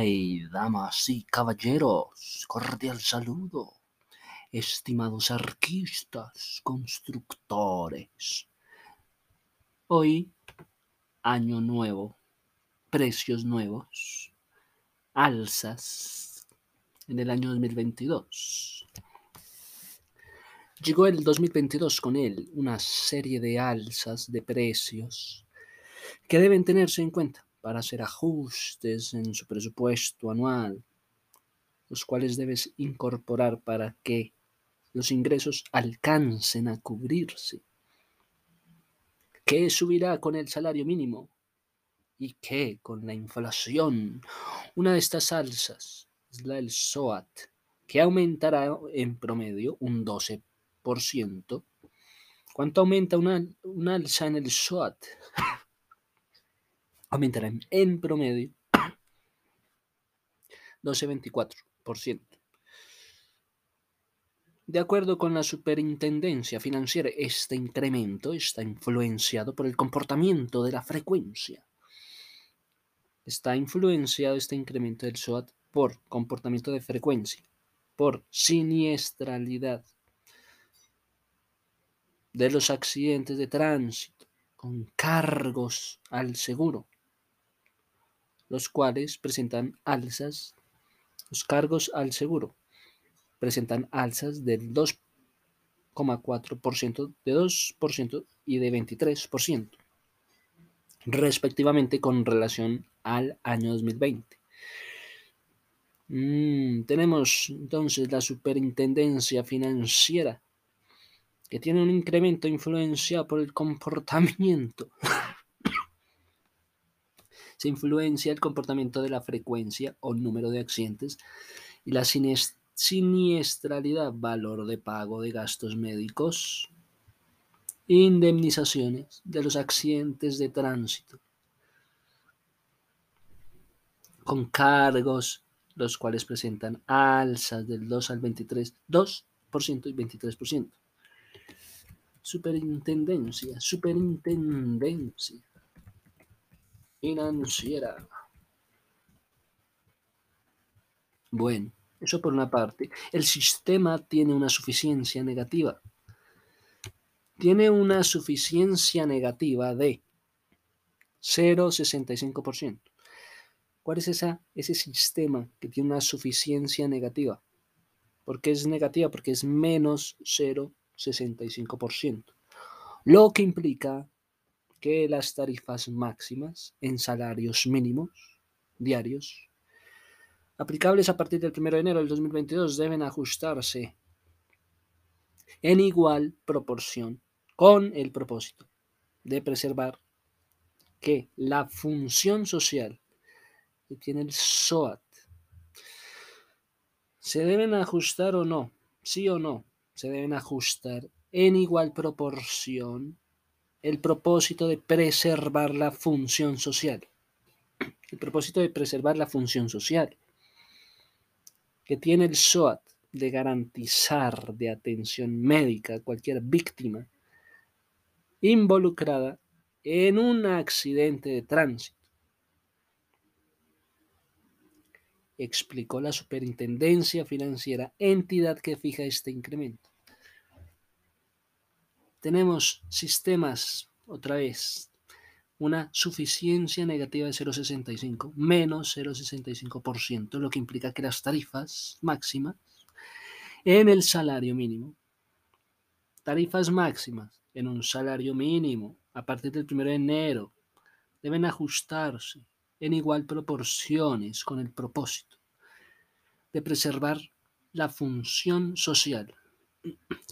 Damas y caballeros, cordial saludo, estimados arquistas, constructores. Hoy, año nuevo, precios nuevos, alzas en el año 2022. Llegó el 2022 con él una serie de alzas de precios que deben tenerse en cuenta para hacer ajustes en su presupuesto anual, los cuales debes incorporar para que los ingresos alcancen a cubrirse. ¿Qué subirá con el salario mínimo? ¿Y qué con la inflación? Una de estas alzas es la del SOAT, que aumentará en promedio un 12%. ¿Cuánto aumenta una, una alza en el SOAT? Aumentará en promedio 12,24%. De acuerdo con la Superintendencia Financiera, este incremento está influenciado por el comportamiento de la frecuencia. Está influenciado este incremento del SOAT por comportamiento de frecuencia, por siniestralidad de los accidentes de tránsito, con cargos al seguro, los cuales presentan alzas, los cargos al seguro presentan alzas del 2,4%, de 2% y de 23%, respectivamente con relación al año 2020. Mm, tenemos entonces la superintendencia financiera, que tiene un incremento influenciado por el comportamiento se influencia el comportamiento de la frecuencia o número de accidentes y la siniestralidad, valor de pago de gastos médicos, indemnizaciones de los accidentes de tránsito, con cargos, los cuales presentan alzas del 2 al 23, 2% y 23%. Superintendencia, superintendencia financiera. Bueno, eso por una parte. El sistema tiene una suficiencia negativa. Tiene una suficiencia negativa de 0,65%. ¿Cuál es esa, ese sistema que tiene una suficiencia negativa? ¿Por qué es negativa? Porque es menos 0,65%. Lo que implica que las tarifas máximas en salarios mínimos diarios aplicables a partir del 1 de enero del 2022 deben ajustarse en igual proporción con el propósito de preservar que la función social que tiene el SOAT se deben ajustar o no, sí o no, se deben ajustar en igual proporción el propósito de preservar la función social. El propósito de preservar la función social que tiene el SOAT de garantizar de atención médica a cualquier víctima involucrada en un accidente de tránsito. Explicó la Superintendencia Financiera, entidad que fija este incremento tenemos sistemas, otra vez, una suficiencia negativa de 0,65, menos 0,65%, lo que implica que las tarifas máximas en el salario mínimo, tarifas máximas en un salario mínimo a partir del 1 de enero, deben ajustarse en igual proporciones con el propósito de preservar la función social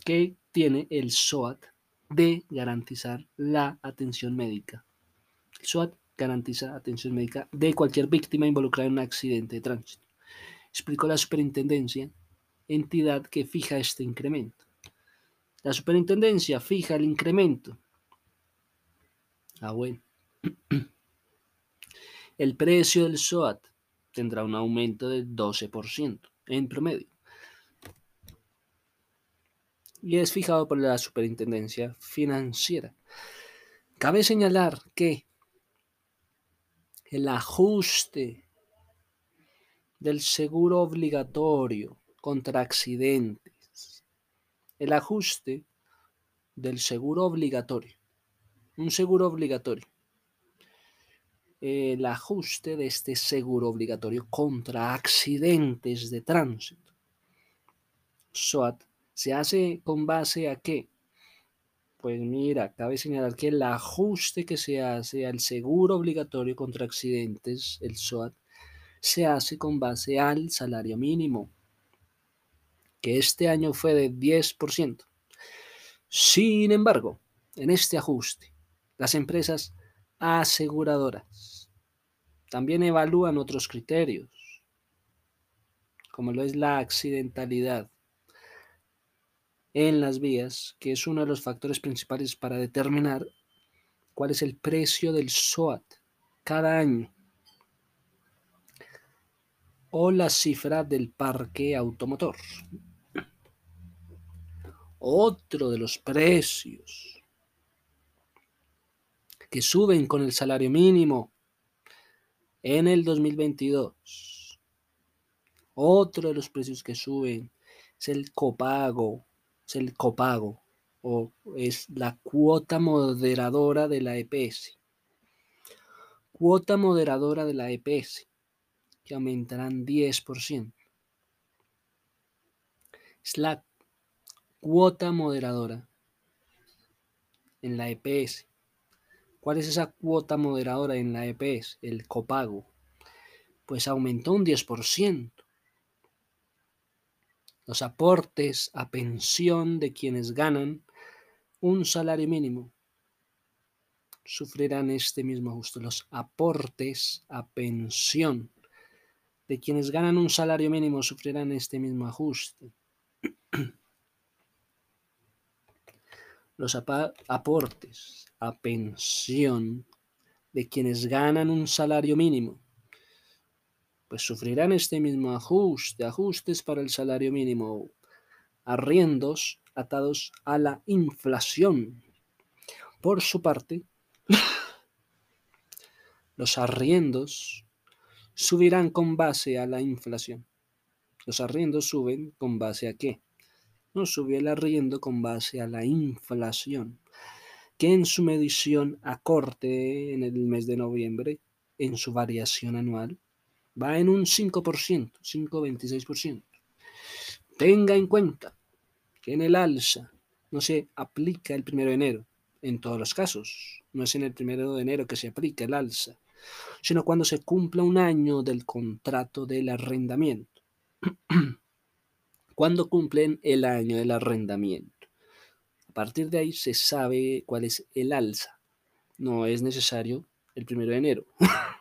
que tiene el SOAT de garantizar la atención médica. El SWAT garantiza atención médica de cualquier víctima involucrada en un accidente de tránsito. Explicó la superintendencia, entidad que fija este incremento. La superintendencia fija el incremento. Ah, bueno. El precio del SOAT tendrá un aumento del 12% en promedio y es fijado por la Superintendencia Financiera. Cabe señalar que el ajuste del seguro obligatorio contra accidentes. El ajuste del seguro obligatorio. Un seguro obligatorio. El ajuste de este seguro obligatorio contra accidentes de tránsito. SOAT se hace con base a qué? Pues mira, cabe señalar que el ajuste que se hace al seguro obligatorio contra accidentes, el SOAT, se hace con base al salario mínimo, que este año fue de 10%. Sin embargo, en este ajuste, las empresas aseguradoras también evalúan otros criterios, como lo es la accidentalidad, en las vías, que es uno de los factores principales para determinar cuál es el precio del SOAT cada año o la cifra del parque automotor. Otro de los precios que suben con el salario mínimo en el 2022. Otro de los precios que suben es el copago es el copago o es la cuota moderadora de la EPS. Cuota moderadora de la EPS, que aumentarán 10%. Es la cuota moderadora en la EPS. ¿Cuál es esa cuota moderadora en la EPS? El copago. Pues aumentó un 10% los aportes a pensión de quienes ganan un salario mínimo sufrirán este mismo ajuste. Los aportes a pensión de quienes ganan un salario mínimo sufrirán este mismo ajuste. Los aportes a pensión de quienes ganan un salario mínimo pues sufrirán este mismo ajuste, ajustes para el salario mínimo, arriendos atados a la inflación. Por su parte, los arriendos subirán con base a la inflación. Los arriendos suben con base a qué? No sube el arriendo con base a la inflación, que en su medición a corte en el mes de noviembre, en su variación anual, va en un 5%, 5,26%. Tenga en cuenta que en el alza no se aplica el primero de enero, en todos los casos. No es en el primero de enero que se aplica el alza, sino cuando se cumpla un año del contrato del arrendamiento. cuando cumplen el año del arrendamiento. A partir de ahí se sabe cuál es el alza. No es necesario el primero de enero.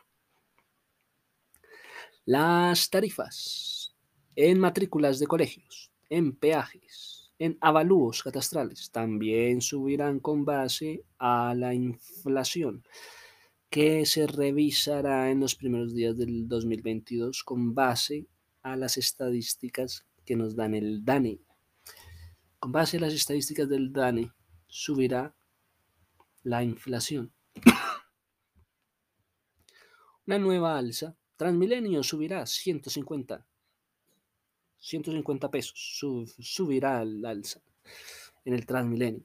Las tarifas en matrículas de colegios, en peajes, en avalúos catastrales también subirán con base a la inflación que se revisará en los primeros días del 2022 con base a las estadísticas que nos dan el DANE. Con base a las estadísticas del DANE subirá la inflación. Una nueva alza Transmilenio subirá 150. 150 pesos. subirá al alza en el Transmilenio.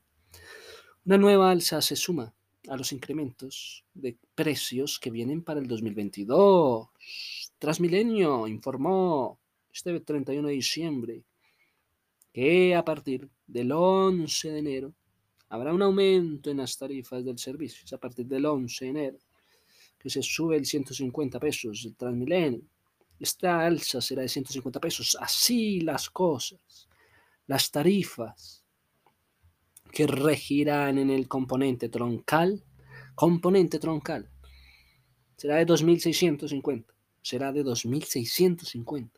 Una nueva alza se suma a los incrementos de precios que vienen para el 2022. Transmilenio informó este 31 de diciembre que a partir del 11 de enero habrá un aumento en las tarifas del servicio. a partir del 11 de enero que se sube el 150 pesos el Transmilenio. Esta alza será de 150 pesos. Así las cosas. Las tarifas que regirán en el componente troncal, componente troncal, será de 2.650. Será de 2.650.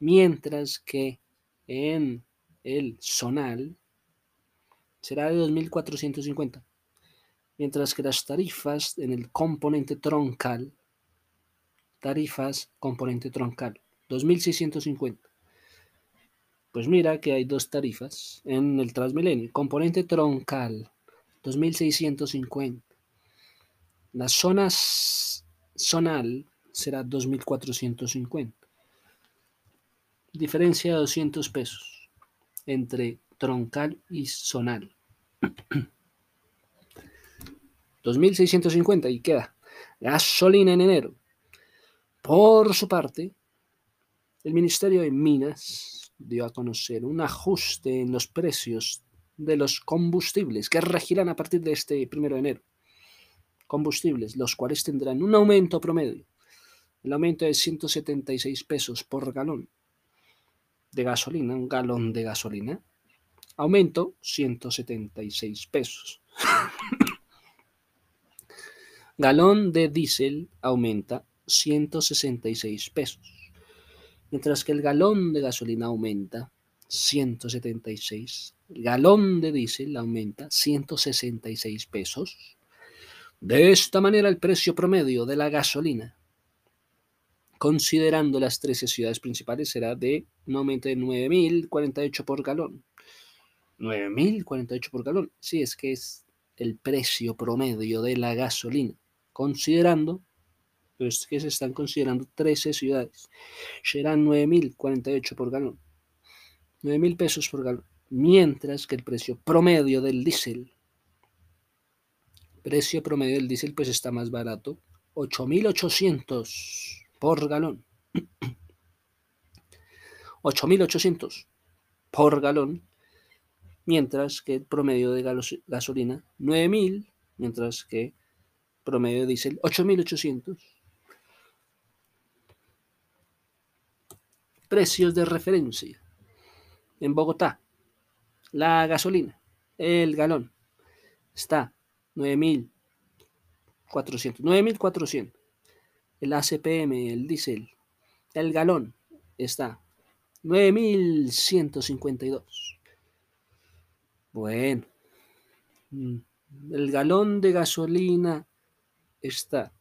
Mientras que en el zonal será de 2.450 mientras que las tarifas en el componente troncal, tarifas componente troncal, 2650. Pues mira que hay dos tarifas en el Transmilenio, componente troncal, 2650. Las zonas zonal será 2.450. Diferencia de 200 pesos entre troncal y zonal. 2.650 y queda gasolina en enero. Por su parte, el Ministerio de Minas dio a conocer un ajuste en los precios de los combustibles que regirán a partir de este primero de enero. Combustibles, los cuales tendrán un aumento promedio. El aumento es 176 pesos por galón de gasolina, un galón de gasolina. Aumento 176 pesos. Galón de diésel aumenta 166 pesos, mientras que el galón de gasolina aumenta 176, el galón de diésel aumenta 166 pesos. De esta manera el precio promedio de la gasolina, considerando las 13 ciudades principales, será de un aumento de 9.048 por galón. 9.048 por galón. Sí, es que es el precio promedio de la gasolina, considerando, es que se están considerando 13 ciudades. Serán 9.048 por galón. 9.000 pesos por galón. Mientras que el precio promedio del diésel, precio promedio del diésel pues está más barato, 8.800 por galón. 8.800 por galón, mientras que el promedio de gasolina 9.000, mientras que promedio de diésel 8.800. Precios de referencia. En Bogotá, la gasolina, el galón, está 9.400. 9.400 el ACPM, el diésel, el galón está 9152. Bueno, mm, el galón de gasolina está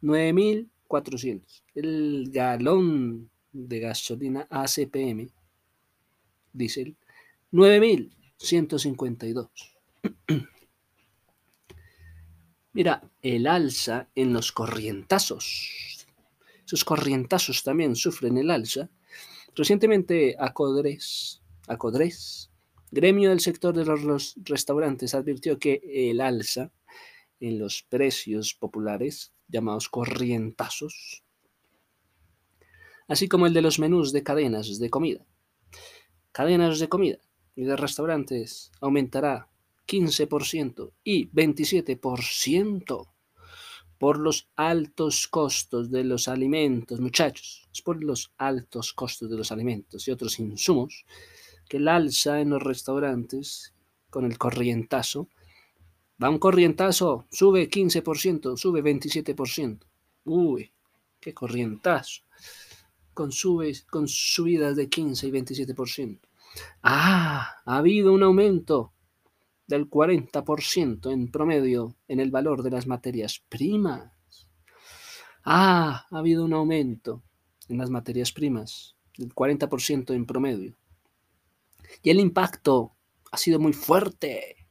9400. El galón de gasolina ACPM, diésel, 9152. Mira, el alza en los corrientazos. Esos corrientazos también sufren el alza. Recientemente, Acodres, Acodres, gremio del sector de los restaurantes, advirtió que el alza en los precios populares, llamados corrientazos, así como el de los menús de cadenas de comida. Cadenas de comida y de restaurantes aumentará 15% y 27% por los altos costos de los alimentos, muchachos, es por los altos costos de los alimentos y otros insumos que el alza en los restaurantes con el corrientazo, va un corrientazo, sube 15%, sube 27%. Uy, qué corrientazo. Con, con subidas de 15 y 27%. Ah, ha habido un aumento del 40% en promedio en el valor de las materias primas. Ah, ha habido un aumento en las materias primas del 40% en promedio. Y el impacto ha sido muy fuerte,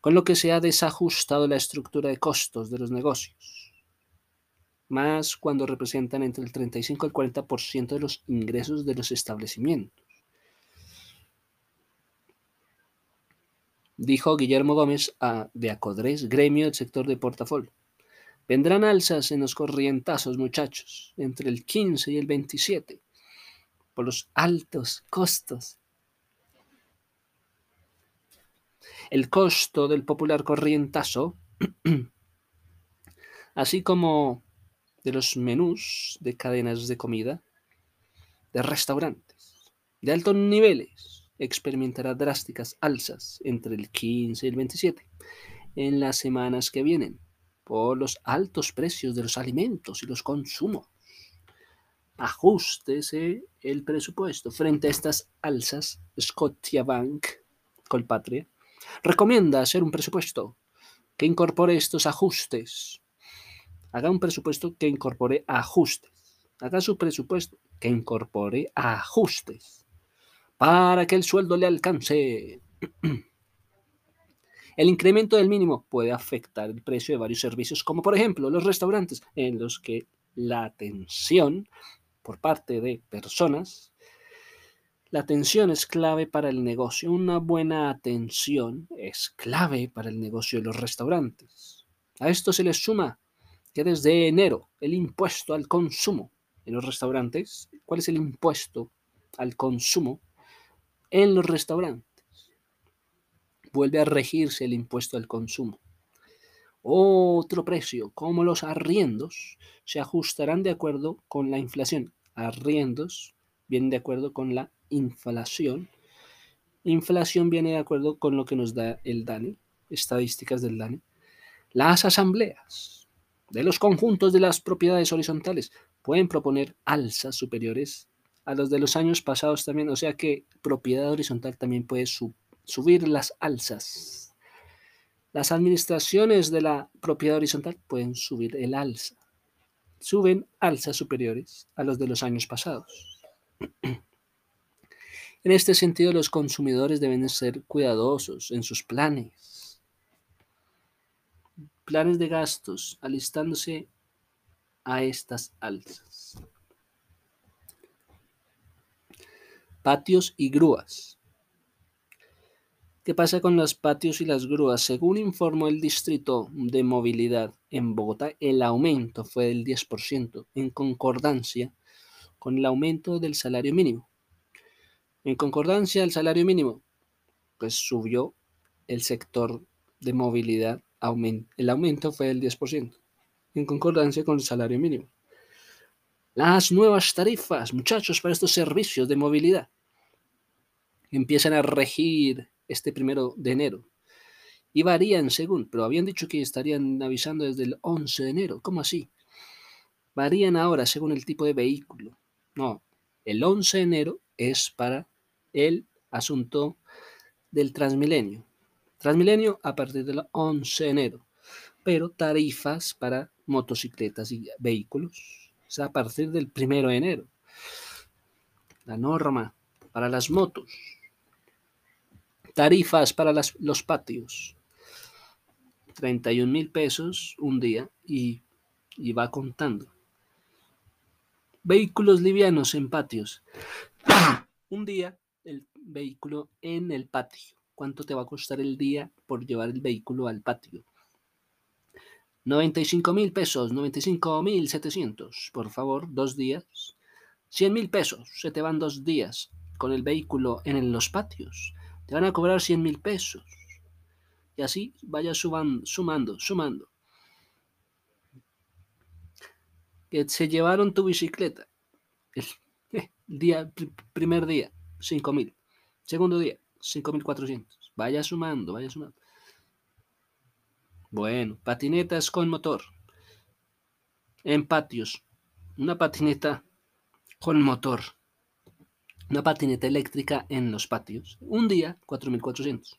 con lo que se ha desajustado la estructura de costos de los negocios, más cuando representan entre el 35 y el 40% de los ingresos de los establecimientos. dijo Guillermo Gómez a de Acodres, gremio del sector de portafolio. Vendrán alzas en los corrientazos, muchachos, entre el 15 y el 27, por los altos costos. El costo del popular corrientazo, así como de los menús de cadenas de comida, de restaurantes, de altos niveles, experimentará drásticas alzas entre el 15 y el 27 en las semanas que vienen por los altos precios de los alimentos y los consumos. Ajustese el presupuesto. Frente a estas alzas, Scotiabank, Colpatria, recomienda hacer un presupuesto que incorpore estos ajustes. Haga un presupuesto que incorpore ajustes. Haga su presupuesto que incorpore ajustes para que el sueldo le alcance. El incremento del mínimo puede afectar el precio de varios servicios, como por ejemplo los restaurantes, en los que la atención por parte de personas. La atención es clave para el negocio. Una buena atención es clave para el negocio de los restaurantes. A esto se le suma que desde enero el impuesto al consumo en los restaurantes, ¿cuál es el impuesto al consumo en los restaurantes? Vuelve a regirse el impuesto al consumo. Otro precio, como los arriendos, se ajustarán de acuerdo con la inflación. Arriendos vienen de acuerdo con la inflación. Inflación viene de acuerdo con lo que nos da el DANE, estadísticas del DANE. Las asambleas de los conjuntos de las propiedades horizontales pueden proponer alzas superiores a los de los años pasados también, o sea que propiedad horizontal también puede subir las alzas las administraciones de la propiedad horizontal pueden subir el alza. Suben alzas superiores a los de los años pasados. En este sentido, los consumidores deben ser cuidadosos en sus planes. Planes de gastos, alistándose a estas alzas. Patios y grúas. ¿Qué pasa con los patios y las grúas? Según informó el Distrito de Movilidad en Bogotá, el aumento fue del 10%, en concordancia con el aumento del salario mínimo. En concordancia al salario mínimo, pues subió el sector de movilidad, el aumento fue del 10%, en concordancia con el salario mínimo. Las nuevas tarifas, muchachos, para estos servicios de movilidad empiezan a regir este primero de enero. Y varían según, pero habían dicho que estarían avisando desde el 11 de enero. ¿Cómo así? Varían ahora según el tipo de vehículo. No, el 11 de enero es para el asunto del Transmilenio. Transmilenio a partir del 11 de enero, pero tarifas para motocicletas y vehículos o sea, a partir del 1 de enero. La norma para las motos Tarifas para los patios. 31 mil pesos un día y, y va contando. Vehículos livianos en patios. un día el vehículo en el patio. ¿Cuánto te va a costar el día por llevar el vehículo al patio? 95 mil pesos, 95 mil 700. Por favor, dos días. 100 mil pesos, se te van dos días con el vehículo en los patios te van a cobrar 100 mil pesos. Y así vaya sumando, sumando. Que se llevaron tu bicicleta. El, día, primer día, 5 mil. Segundo día, 5.400. Vaya sumando, vaya sumando. Bueno, patinetas con motor. En patios. Una patineta con motor una patineta eléctrica en los patios. Un día, 4.400.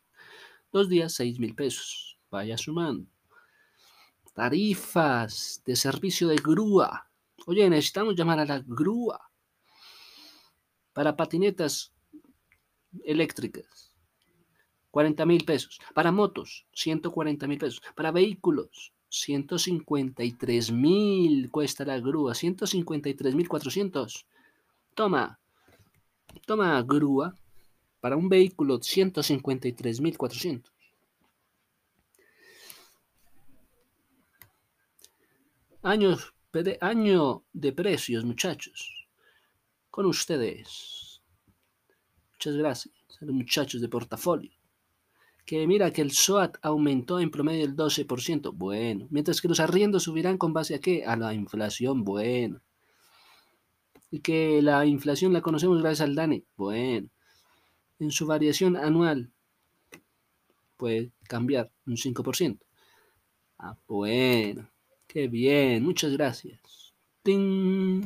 Dos días, 6.000 pesos. Vaya sumando. Tarifas de servicio de grúa. Oye, necesitamos llamar a la grúa para patinetas eléctricas. 40 mil pesos. Para motos, 140 mil pesos. Para vehículos, 153 mil cuesta la grúa. 153 mil 400. Toma, Toma grúa para un vehículo 153.400. Años, año de precios, muchachos. Con ustedes. Muchas gracias a los muchachos de portafolio. Que mira que el SOAT aumentó en promedio el 12%. Bueno. Mientras que los arriendos subirán con base a qué? A la inflación. Bueno y que la inflación la conocemos gracias al DANE. Bueno, en su variación anual puede cambiar un 5%. Ah, bueno, qué bien, muchas gracias. ¡Ting!